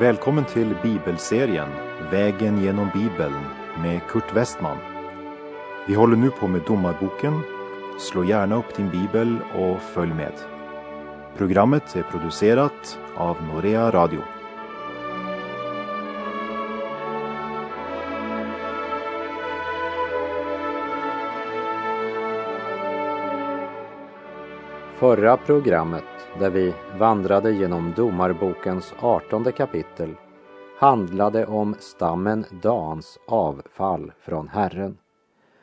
Välkommen till bibelserien Vägen genom Bibeln med Kurt Westman. Vi håller nu på med Domarboken. Slå gärna upp din bibel och följ med. Programmet är producerat av Norea Radio. Förra programmet, där vi vandrade genom Domarbokens artonde kapitel, handlade om stammen Dans avfall från Herren.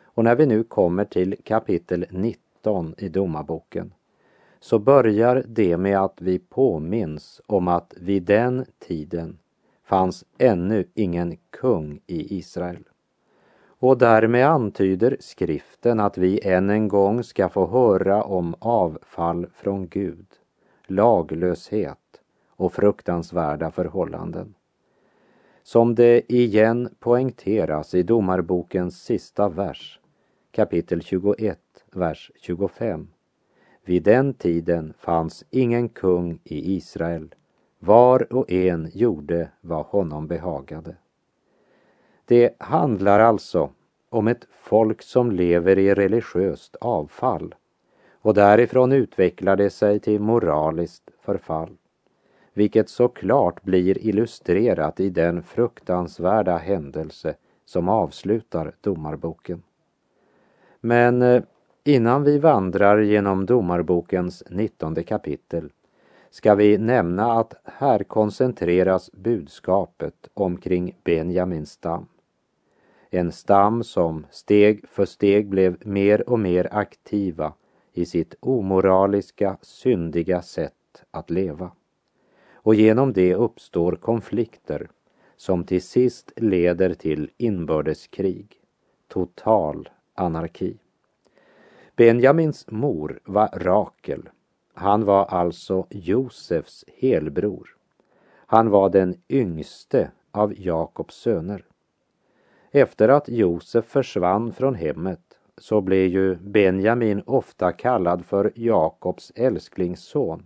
Och när vi nu kommer till kapitel 19 i Domarboken så börjar det med att vi påminns om att vid den tiden fanns ännu ingen kung i Israel. Och därmed antyder skriften att vi än en gång ska få höra om avfall från Gud, laglöshet och fruktansvärda förhållanden. Som det igen poängteras i Domarbokens sista vers, kapitel 21, vers 25. Vid den tiden fanns ingen kung i Israel. Var och en gjorde vad honom behagade. Det handlar alltså om ett folk som lever i religiöst avfall och därifrån utvecklar det sig till moraliskt förfall, vilket såklart blir illustrerat i den fruktansvärda händelse som avslutar Domarboken. Men eh, innan vi vandrar genom Domarbokens nittonde kapitel ska vi nämna att här koncentreras budskapet omkring Benjamins stam. En stam som steg för steg blev mer och mer aktiva i sitt omoraliska, syndiga sätt att leva. Och genom det uppstår konflikter som till sist leder till inbördeskrig, total anarki. Benjamins mor var Rakel. Han var alltså Josefs helbror. Han var den yngste av Jakobs söner. Efter att Josef försvann från hemmet så blev ju Benjamin ofta kallad för Jakobs älsklingsson.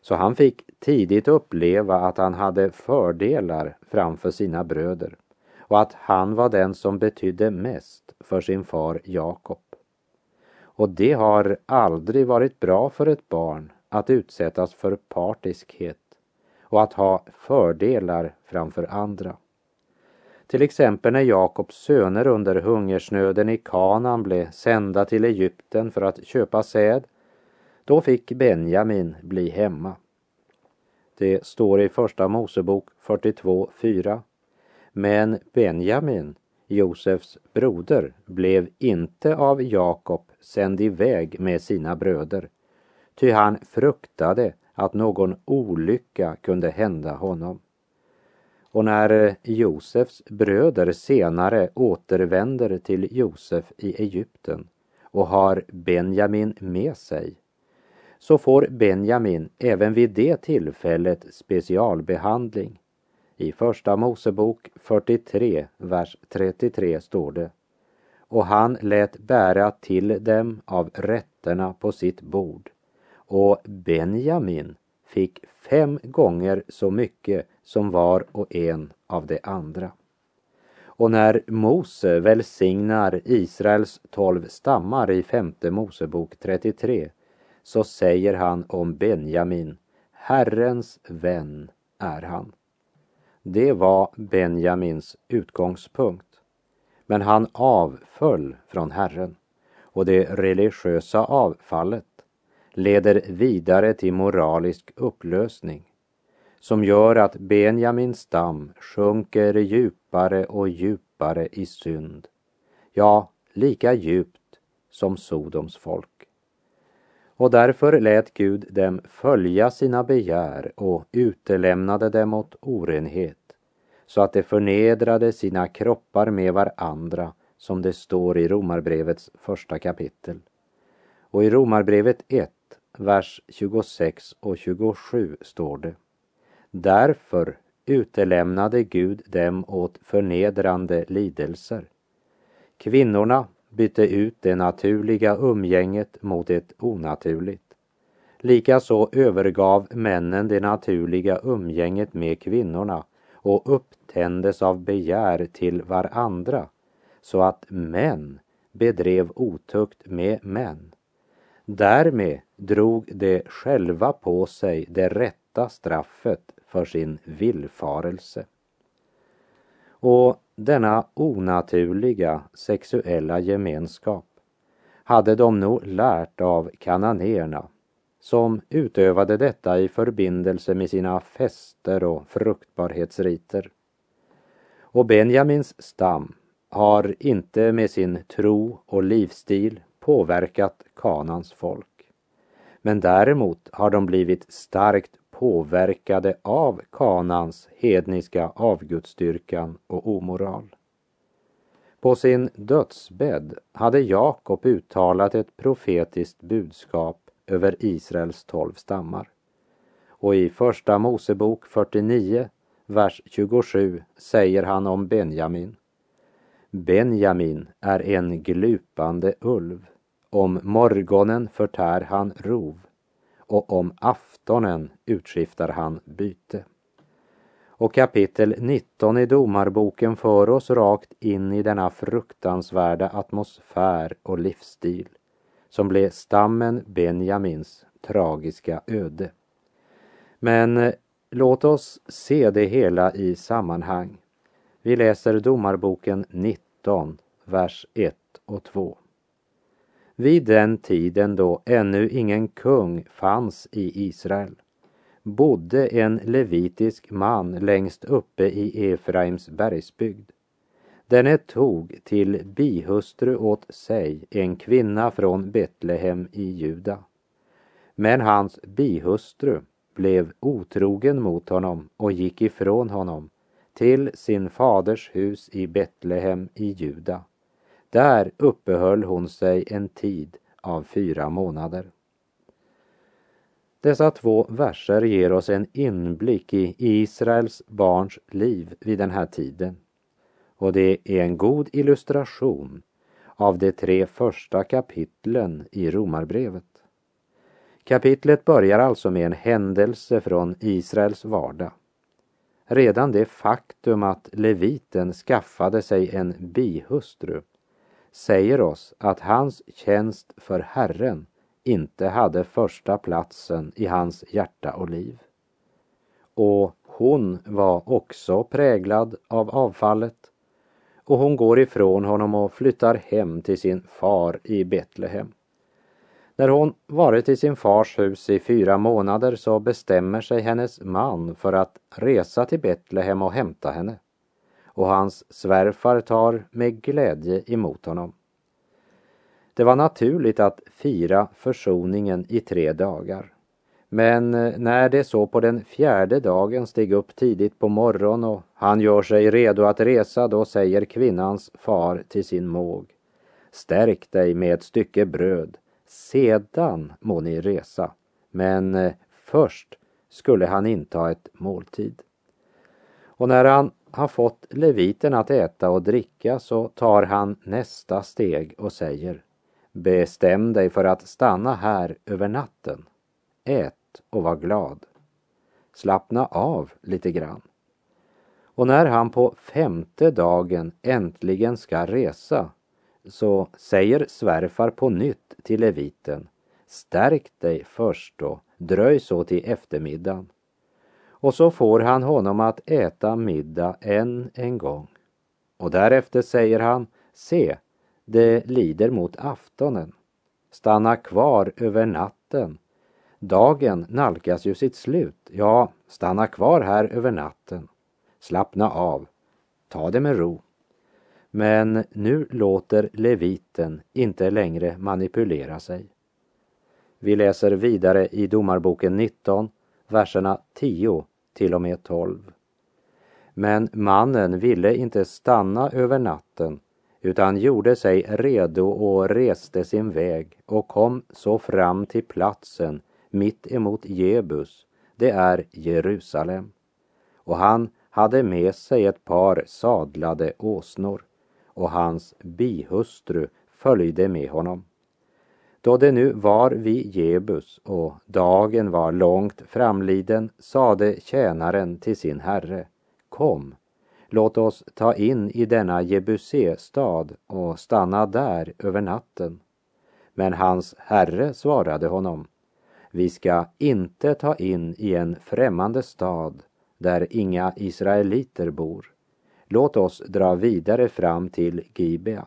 Så han fick tidigt uppleva att han hade fördelar framför sina bröder och att han var den som betydde mest för sin far Jakob. Och det har aldrig varit bra för ett barn att utsättas för partiskhet och att ha fördelar framför andra. Till exempel när Jakobs söner under hungersnöden i Kanaan blev sända till Egypten för att köpa säd, då fick Benjamin bli hemma. Det står i Första Mosebok 42.4. Men Benjamin, Josefs broder, blev inte av Jakob sänd iväg med sina bröder, ty han fruktade att någon olycka kunde hända honom. Och när eh, Josefs bröder senare återvänder till Josef i Egypten och har Benjamin med sig, så får Benjamin även vid det tillfället specialbehandling. I Första Mosebok 43, vers 33 står det och han lät bära till dem av rätterna på sitt bord. Och Benjamin fick fem gånger så mycket som var och en av de andra. Och när Mose välsignar Israels tolv stammar i femte Mosebok 33 så säger han om Benjamin, Herrens vän är han. Det var Benjamins utgångspunkt. Men han avföll från Herren och det religiösa avfallet leder vidare till moralisk upplösning som gör att Benjamins stam sjunker djupare och djupare i synd. Ja, lika djupt som Sodoms folk. Och därför lät Gud dem följa sina begär och utelämnade dem åt orenhet så att de förnedrade sina kroppar med varandra som det står i Romarbrevets första kapitel. Och i Romarbrevet 1, vers 26 och 27 står det. Därför utelämnade Gud dem åt förnedrande lidelser. Kvinnorna bytte ut det naturliga umgänget mot ett onaturligt. Likaså övergav männen det naturliga umgänget med kvinnorna och upptändes av begär till varandra så att män bedrev otukt med män. Därmed drog de själva på sig det rätta straffet för sin villfarelse. Och denna onaturliga sexuella gemenskap hade de nog lärt av kananéerna som utövade detta i förbindelse med sina fester och fruktbarhetsriter. Och Benjamins stam har inte med sin tro och livsstil påverkat Kanans folk. Men däremot har de blivit starkt påverkade av Kanans hedniska avgudsdyrkan och omoral. På sin dödsbädd hade Jakob uttalat ett profetiskt budskap över Israels tolv stammar. Och i Första Mosebok 49, vers 27 säger han om Benjamin. Benjamin är en glupande ulv. Om morgonen förtär han rov och om aftonen utskiftar han byte. Och kapitel 19 i Domarboken för oss rakt in i denna fruktansvärda atmosfär och livsstil som blev stammen Benjamins tragiska öde. Men eh, låt oss se det hela i sammanhang. Vi läser Domarboken 19, vers 1 och 2. Vid den tiden då ännu ingen kung fanns i Israel bodde en levitisk man längst uppe i Efraims bergsbygd. Denne tog till bihustru åt sig en kvinna från Betlehem i Juda. Men hans bihustru blev otrogen mot honom och gick ifrån honom till sin faders hus i Betlehem i Juda. Där uppehöll hon sig en tid av fyra månader. Dessa två verser ger oss en inblick i Israels barns liv vid den här tiden. Och det är en god illustration av de tre första kapitlen i Romarbrevet. Kapitlet börjar alltså med en händelse från Israels vardag. Redan det faktum att leviten skaffade sig en bihustru säger oss att hans tjänst för Herren inte hade första platsen i hans hjärta och liv. Och hon var också präglad av avfallet och hon går ifrån honom och flyttar hem till sin far i Betlehem. När hon varit i sin fars hus i fyra månader så bestämmer sig hennes man för att resa till Betlehem och hämta henne. Och hans svärfar tar med glädje emot honom. Det var naturligt att fira försoningen i tre dagar. Men eh, när det så på den fjärde dagen steg upp tidigt på morgon och han gör sig redo att resa, då säger kvinnans far till sin måg. Stärk dig med ett stycke bröd, sedan må ni resa. Men eh, först skulle han inta ett måltid. Och när han har fått leviten att äta och dricka så tar han nästa steg och säger Bestäm dig för att stanna här över natten. Ät och var glad. Slappna av lite grann. Och när han på femte dagen äntligen ska resa så säger svärfar på nytt till leviten Stärk dig först och dröj så till eftermiddagen. Och så får han honom att äta middag än en gång. Och därefter säger han Se, det lider mot aftonen. Stanna kvar över natten. Dagen nalkas ju sitt slut. Ja, stanna kvar här över natten. Slappna av. Ta det med ro. Men nu låter leviten inte längre manipulera sig. Vi läser vidare i Domarboken 19, verserna 10 till och med 12. Men mannen ville inte stanna över natten utan gjorde sig redo och reste sin väg och kom så fram till platsen mitt emot Jebus, det är Jerusalem. Och han hade med sig ett par sadlade åsnor och hans bihustru följde med honom. Då det nu var vid Jebus och dagen var långt framliden sade tjänaren till sin herre, kom, låt oss ta in i denna Jebusé-stad och stanna där över natten. Men hans herre svarade honom, vi ska inte ta in i en främmande stad där inga israeliter bor. Låt oss dra vidare fram till Gibea.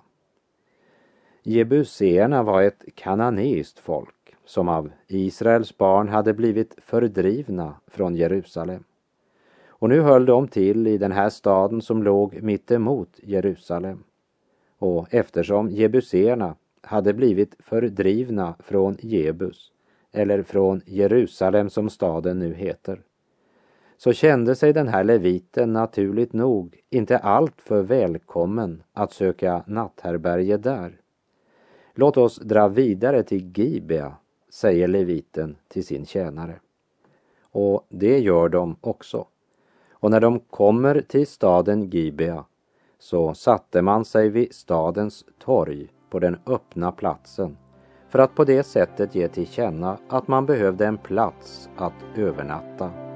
Jebuséerna var ett kananeiskt folk som av Israels barn hade blivit fördrivna från Jerusalem. Och nu höll de till i den här staden som låg mittemot Jerusalem. Och eftersom jebuséerna hade blivit fördrivna från Jebus, eller från Jerusalem som staden nu heter, så kände sig den här leviten naturligt nog inte alltför välkommen att söka natthärbärge där. Låt oss dra vidare till Gibea, säger leviten till sin tjänare. Och det gör de också. Och när de kommer till staden Gibea så satte man sig vid stadens torg på den öppna platsen för att på det sättet ge till känna att man behövde en plats att övernatta.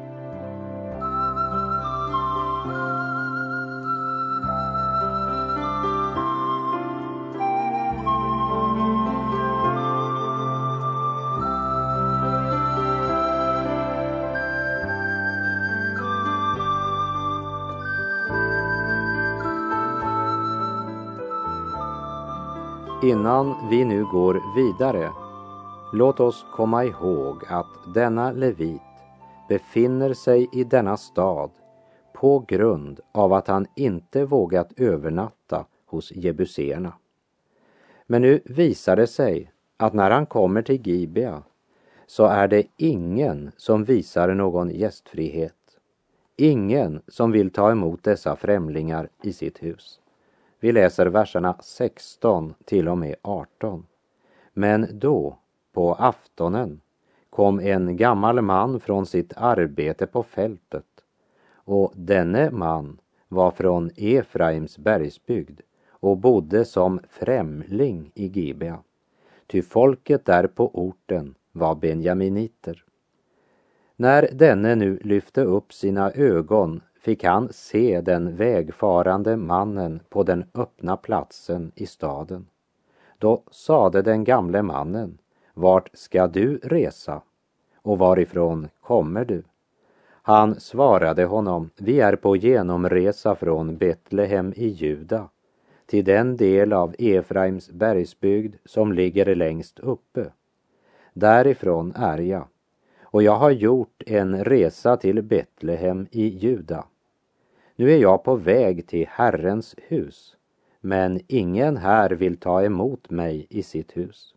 Innan vi nu går vidare, låt oss komma ihåg att denna levit befinner sig i denna stad på grund av att han inte vågat övernatta hos jebuséerna. Men nu visar det sig att när han kommer till Gibea så är det ingen som visar någon gästfrihet. Ingen som vill ta emot dessa främlingar i sitt hus. Vi läser verserna 16 till och med 18. Men då, på aftonen, kom en gammal man från sitt arbete på fältet och denne man var från Efraims bergsbygd och bodde som främling i Gibea. Ty folket där på orten var benjaminiter. När denne nu lyfte upp sina ögon fick han se den vägfarande mannen på den öppna platsen i staden. Då sade den gamle mannen, vart ska du resa och varifrån kommer du? Han svarade honom, vi är på genomresa från Betlehem i Juda till den del av Efraims bergsbygd som ligger längst uppe. Därifrån är jag och jag har gjort en resa till Betlehem i Juda nu är jag på väg till Herrens hus, men ingen här vill ta emot mig i sitt hus.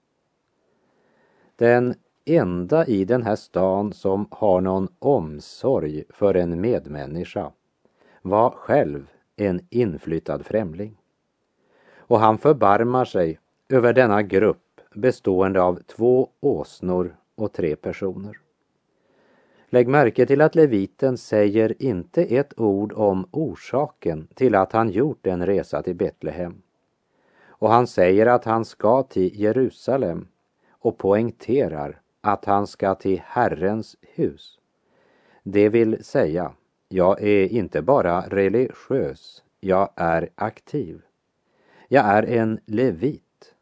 Den enda i den här stan som har någon omsorg för en medmänniska var själv en inflyttad främling. Och han förbarmar sig över denna grupp bestående av två åsnor och tre personer. Lägg märke till att leviten säger inte ett ord om orsaken till att han gjort en resa till Betlehem. Och han säger att han ska till Jerusalem och poängterar att han ska till Herrens hus. Det vill säga, jag är inte bara religiös, jag är aktiv. Jag är en levit.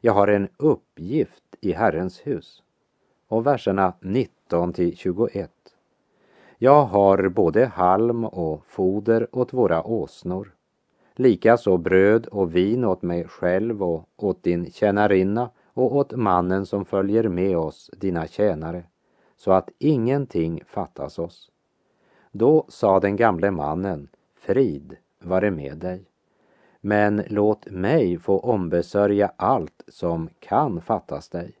Jag har en uppgift i Herrens hus. Och verserna 19 19 till 21. Jag har både halm och foder åt våra åsnor, likaså bröd och vin åt mig själv och åt din tjänarinna och åt mannen som följer med oss, dina tjänare, så att ingenting fattas oss. Då sa den gamle mannen, frid vare med dig. Men låt mig få ombesörja allt som kan fattas dig.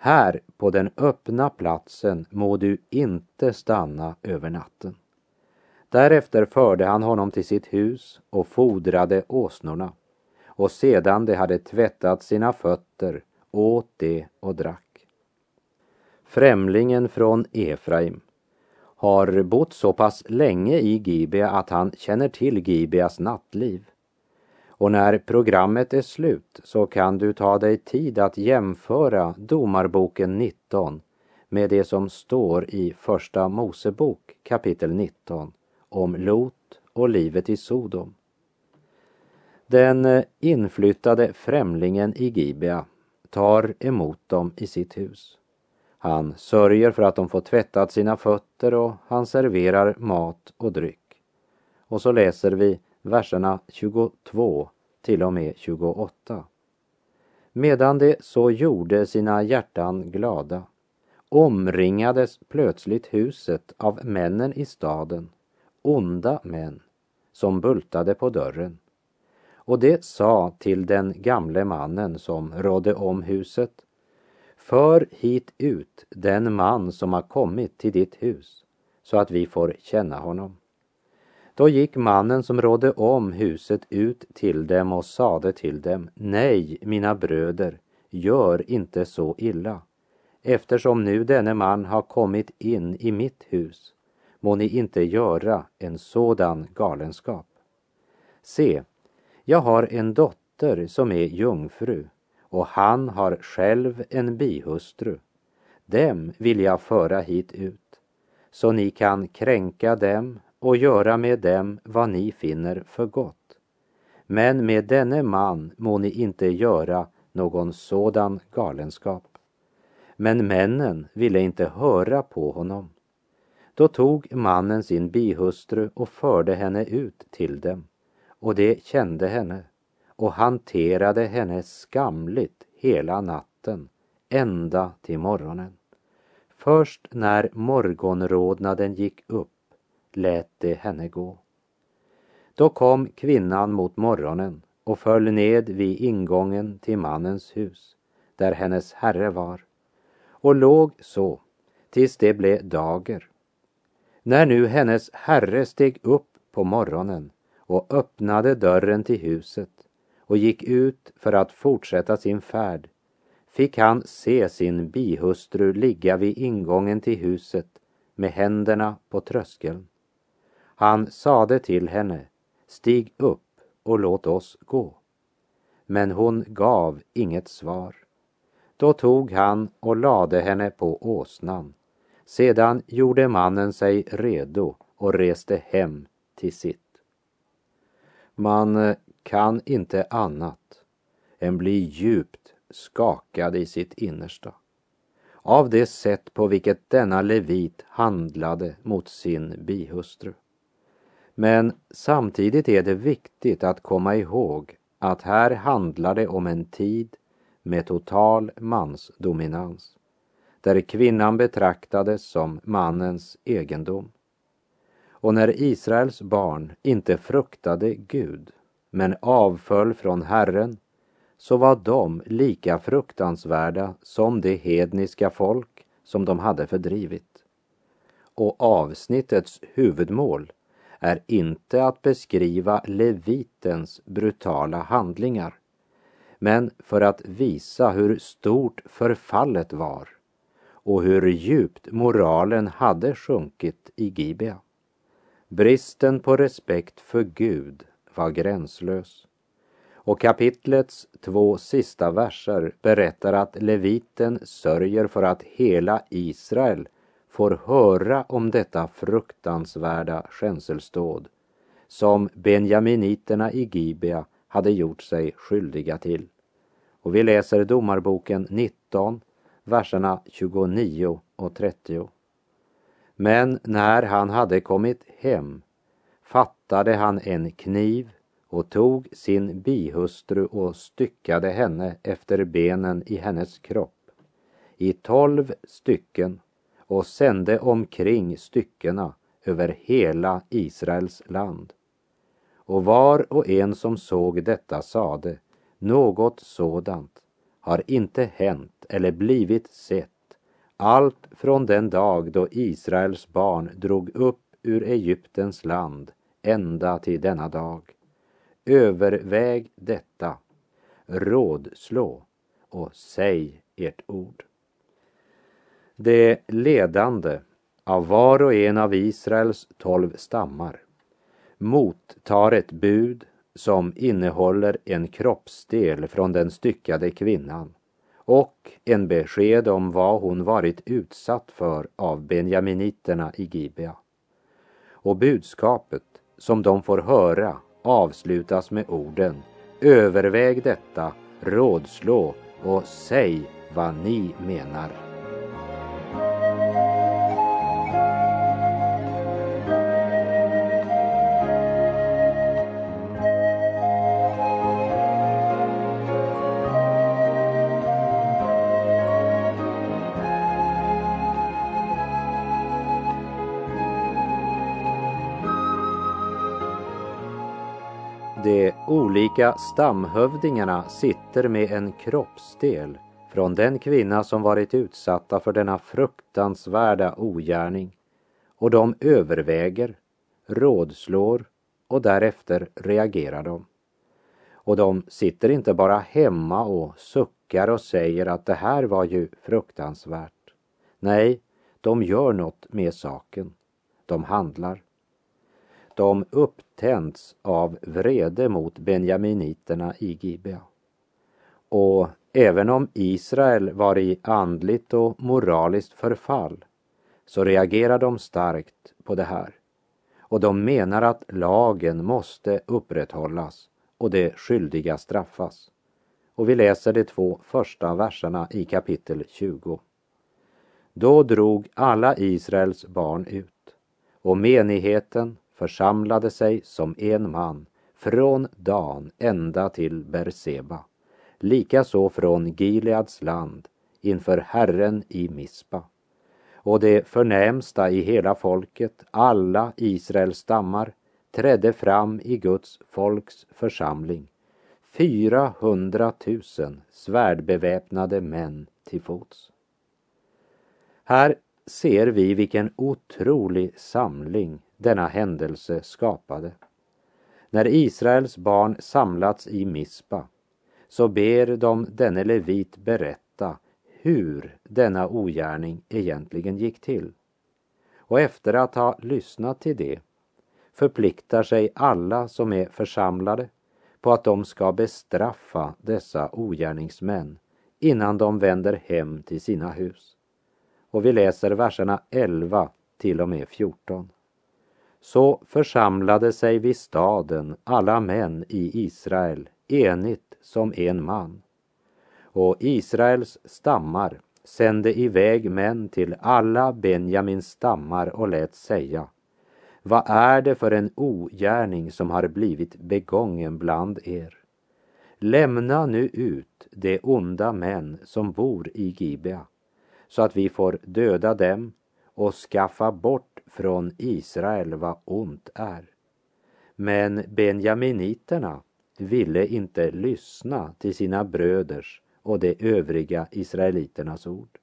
Här på den öppna platsen må du inte stanna över natten. Därefter förde han honom till sitt hus och fodrade åsnorna och sedan de hade tvättat sina fötter åt de och drack. Främlingen från Efraim har bott så pass länge i Gibea att han känner till Gibeas nattliv. Och när programmet är slut så kan du ta dig tid att jämföra Domarboken 19 med det som står i Första Mosebok kapitel 19 om Lot och livet i Sodom. Den inflyttade främlingen i Gibea tar emot dem i sitt hus. Han sörjer för att de får tvättat sina fötter och han serverar mat och dryck. Och så läser vi verserna 22 till och med 28. Medan de så gjorde sina hjärtan glada omringades plötsligt huset av männen i staden, onda män, som bultade på dörren. Och det sa till den gamle mannen som rådde om huset. För hit ut den man som har kommit till ditt hus, så att vi får känna honom. Då gick mannen som rådde om huset ut till dem och sade till dem, nej, mina bröder, gör inte så illa. Eftersom nu denne man har kommit in i mitt hus, må ni inte göra en sådan galenskap. Se, jag har en dotter som är jungfru och han har själv en bihustru. Dem vill jag föra hit ut, så ni kan kränka dem och göra med dem vad ni finner för gott. Men med denne man må ni inte göra någon sådan galenskap. Men männen ville inte höra på honom. Då tog mannen sin bihustru och förde henne ut till dem och de kände henne och hanterade henne skamligt hela natten ända till morgonen. Först när morgonrodnaden gick upp lät de henne gå. Då kom kvinnan mot morgonen och föll ned vid ingången till mannens hus, där hennes herre var, och låg så tills det blev dager. När nu hennes herre steg upp på morgonen och öppnade dörren till huset och gick ut för att fortsätta sin färd fick han se sin bihustru ligga vid ingången till huset med händerna på tröskeln. Han sade till henne, stig upp och låt oss gå. Men hon gav inget svar. Då tog han och lade henne på åsnan. Sedan gjorde mannen sig redo och reste hem till sitt. Man eh, kan inte annat än bli djupt skakad i sitt innersta av det sätt på vilket denna levit handlade mot sin bihustru. Men samtidigt är det viktigt att komma ihåg att här handlar det om en tid med total mansdominans, där kvinnan betraktades som mannens egendom. Och när Israels barn inte fruktade Gud, men avföll från Herren, så var de lika fruktansvärda som det hedniska folk som de hade fördrivit. Och avsnittets huvudmål är inte att beskriva levitens brutala handlingar, men för att visa hur stort förfallet var och hur djupt moralen hade sjunkit i Gibea. Bristen på respekt för Gud var gränslös. Och kapitlets två sista verser berättar att leviten sörjer för att hela Israel får höra om detta fruktansvärda skänselståd som benjaminiterna i Gibea hade gjort sig skyldiga till. Och vi läser Domarboken 19, verserna 29 och 30. Men när han hade kommit hem fattade han en kniv och tog sin bihustru och styckade henne efter benen i hennes kropp i tolv stycken och sände omkring styckena över hela Israels land. Och var och en som såg detta sade, något sådant har inte hänt eller blivit sett allt från den dag då Israels barn drog upp ur Egyptens land ända till denna dag. Överväg detta, rådslå och säg ert ord. Det ledande av var och en av Israels tolv stammar mottar ett bud som innehåller en kroppsdel från den styckade kvinnan och en besked om vad hon varit utsatt för av benjaminiterna i Gibea. Och budskapet som de får höra avslutas med orden Överväg detta, rådslå och säg vad ni menar. De olika stamhövdingarna sitter med en kroppsdel från den kvinna som varit utsatta för denna fruktansvärda ogärning och de överväger, rådslår och därefter reagerar de. Och de sitter inte bara hemma och suckar och säger att det här var ju fruktansvärt. Nej, de gör något med saken. De handlar. De upptänts av vrede mot benjaminiterna i Gibea. Och även om Israel var i andligt och moraliskt förfall så reagerar de starkt på det här. Och de menar att lagen måste upprätthållas och det skyldiga straffas. Och vi läser de två första verserna i kapitel 20. Då drog alla Israels barn ut och menigheten församlade sig som en man från Dan ända till Berseba, likaså från Gileads land inför Herren i Mispa. Och det förnämsta i hela folket, alla Israels stammar, trädde fram i Guds folks församling, 400 000 svärdbeväpnade män till fots. Här ser vi vilken otrolig samling denna händelse skapade. När Israels barn samlats i Mispa så ber de denne levit berätta hur denna ogärning egentligen gick till. Och efter att ha lyssnat till det förpliktar sig alla som är församlade på att de ska bestraffa dessa ogärningsmän innan de vänder hem till sina hus. Och vi läser verserna 11 till och med 14. Så församlade sig vid staden alla män i Israel enigt som en man. Och Israels stammar sände iväg män till alla Benjamins stammar och lät säga Vad är det för en ogärning som har blivit begången bland er? Lämna nu ut de onda män som bor i Gibea så att vi får döda dem och skaffa bort från Israel vad ont är. Men benjaminiterna ville inte lyssna till sina bröders och de övriga israeliternas ord.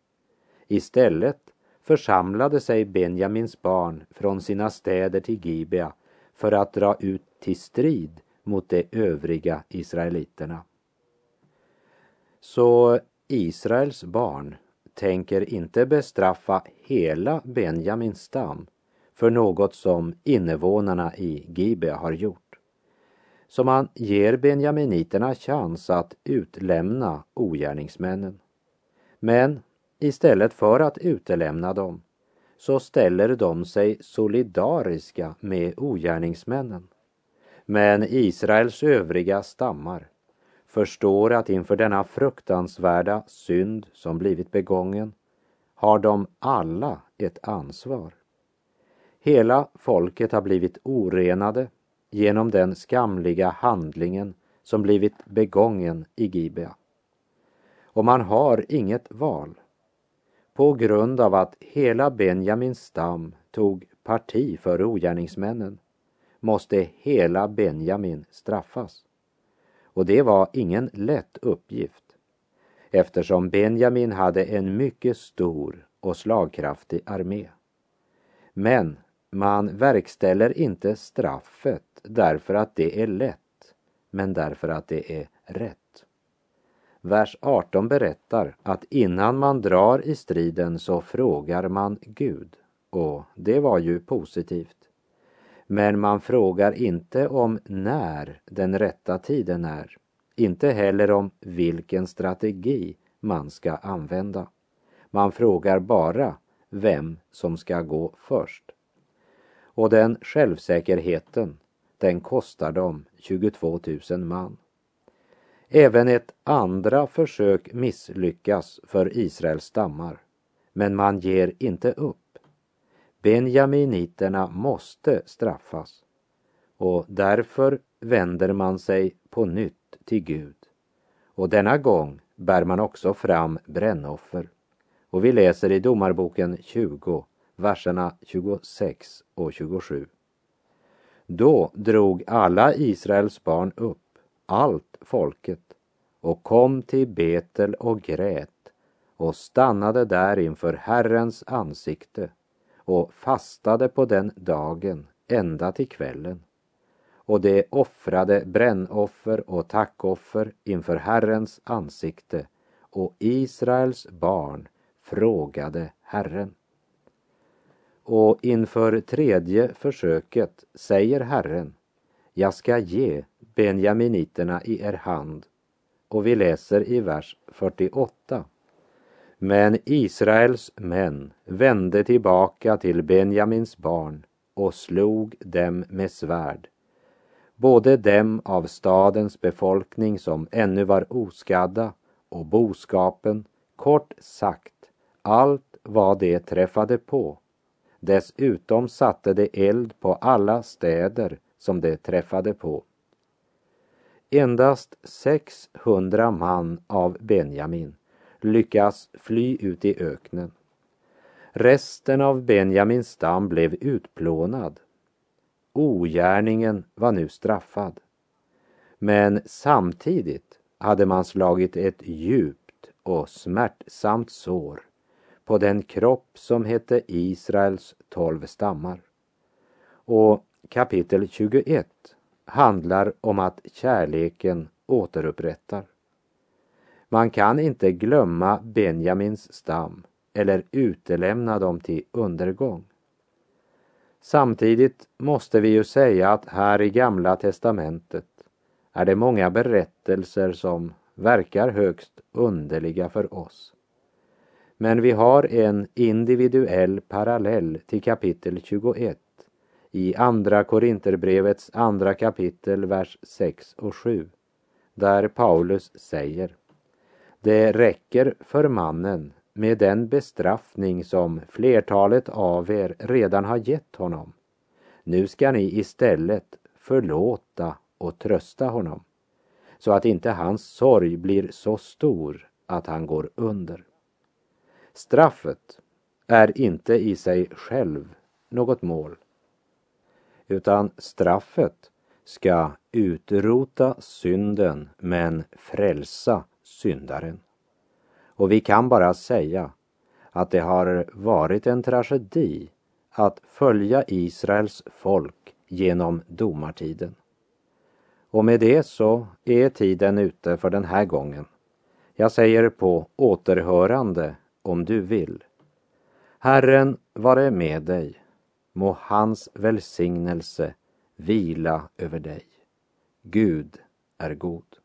Istället församlade sig Benjamins barn från sina städer till Gibea för att dra ut till strid mot de övriga israeliterna. Så Israels barn tänker inte bestraffa hela Benjamins stam för något som invånarna i Gibea har gjort. Så man ger benjaminiterna chans att utlämna ogärningsmännen. Men istället för att utelämna dem så ställer de sig solidariska med ogärningsmännen. Men Israels övriga stammar förstår att inför denna fruktansvärda synd som blivit begången har de alla ett ansvar. Hela folket har blivit orenade genom den skamliga handlingen som blivit begången i Gibea. Och man har inget val. På grund av att hela Benjamins stam tog parti för ogärningsmännen måste hela Benjamin straffas. Och det var ingen lätt uppgift eftersom Benjamin hade en mycket stor och slagkraftig armé. Men man verkställer inte straffet därför att det är lätt, men därför att det är rätt. Vers 18 berättar att innan man drar i striden så frågar man Gud och det var ju positivt. Men man frågar inte om när den rätta tiden är, inte heller om vilken strategi man ska använda. Man frågar bara vem som ska gå först. Och den självsäkerheten, den kostar dem 22 000 man. Även ett andra försök misslyckas för Israels stammar, men man ger inte upp. Benjaminiterna måste straffas och därför vänder man sig på nytt till Gud. Och denna gång bär man också fram brännoffer. Och vi läser i Domarboken 20, verserna 26 och 27. Då drog alla Israels barn upp, allt folket, och kom till Betel och grät och stannade där inför Herrens ansikte och fastade på den dagen ända till kvällen. Och de offrade brännoffer och tackoffer inför Herrens ansikte och Israels barn frågade Herren. Och inför tredje försöket säger Herren, jag ska ge benjaminiterna i er hand. Och vi läser i vers 48. Men Israels män vände tillbaka till Benjamins barn och slog dem med svärd. Både dem av stadens befolkning som ännu var oskadda och boskapen, kort sagt allt vad de träffade på. Dessutom satte de eld på alla städer som de träffade på. Endast 600 man av Benjamin lyckas fly ut i öknen. Resten av Benjamins stam blev utplånad. Ogärningen var nu straffad. Men samtidigt hade man slagit ett djupt och smärtsamt sår på den kropp som hette Israels tolv stammar. Och kapitel 21 handlar om att kärleken återupprättar. Man kan inte glömma Benjamins stam eller utelämna dem till undergång. Samtidigt måste vi ju säga att här i Gamla testamentet är det många berättelser som verkar högst underliga för oss. Men vi har en individuell parallell till kapitel 21 i Andra Korinterbrevets andra kapitel, vers 6 och 7, där Paulus säger det räcker för mannen med den bestraffning som flertalet av er redan har gett honom. Nu ska ni istället förlåta och trösta honom, så att inte hans sorg blir så stor att han går under. Straffet är inte i sig själv något mål, utan straffet ska utrota synden men frälsa syndaren. Och vi kan bara säga att det har varit en tragedi att följa Israels folk genom domartiden. Och med det så är tiden ute för den här gången. Jag säger på återhörande om du vill. Herren vare med dig. Må hans välsignelse vila över dig. Gud är god.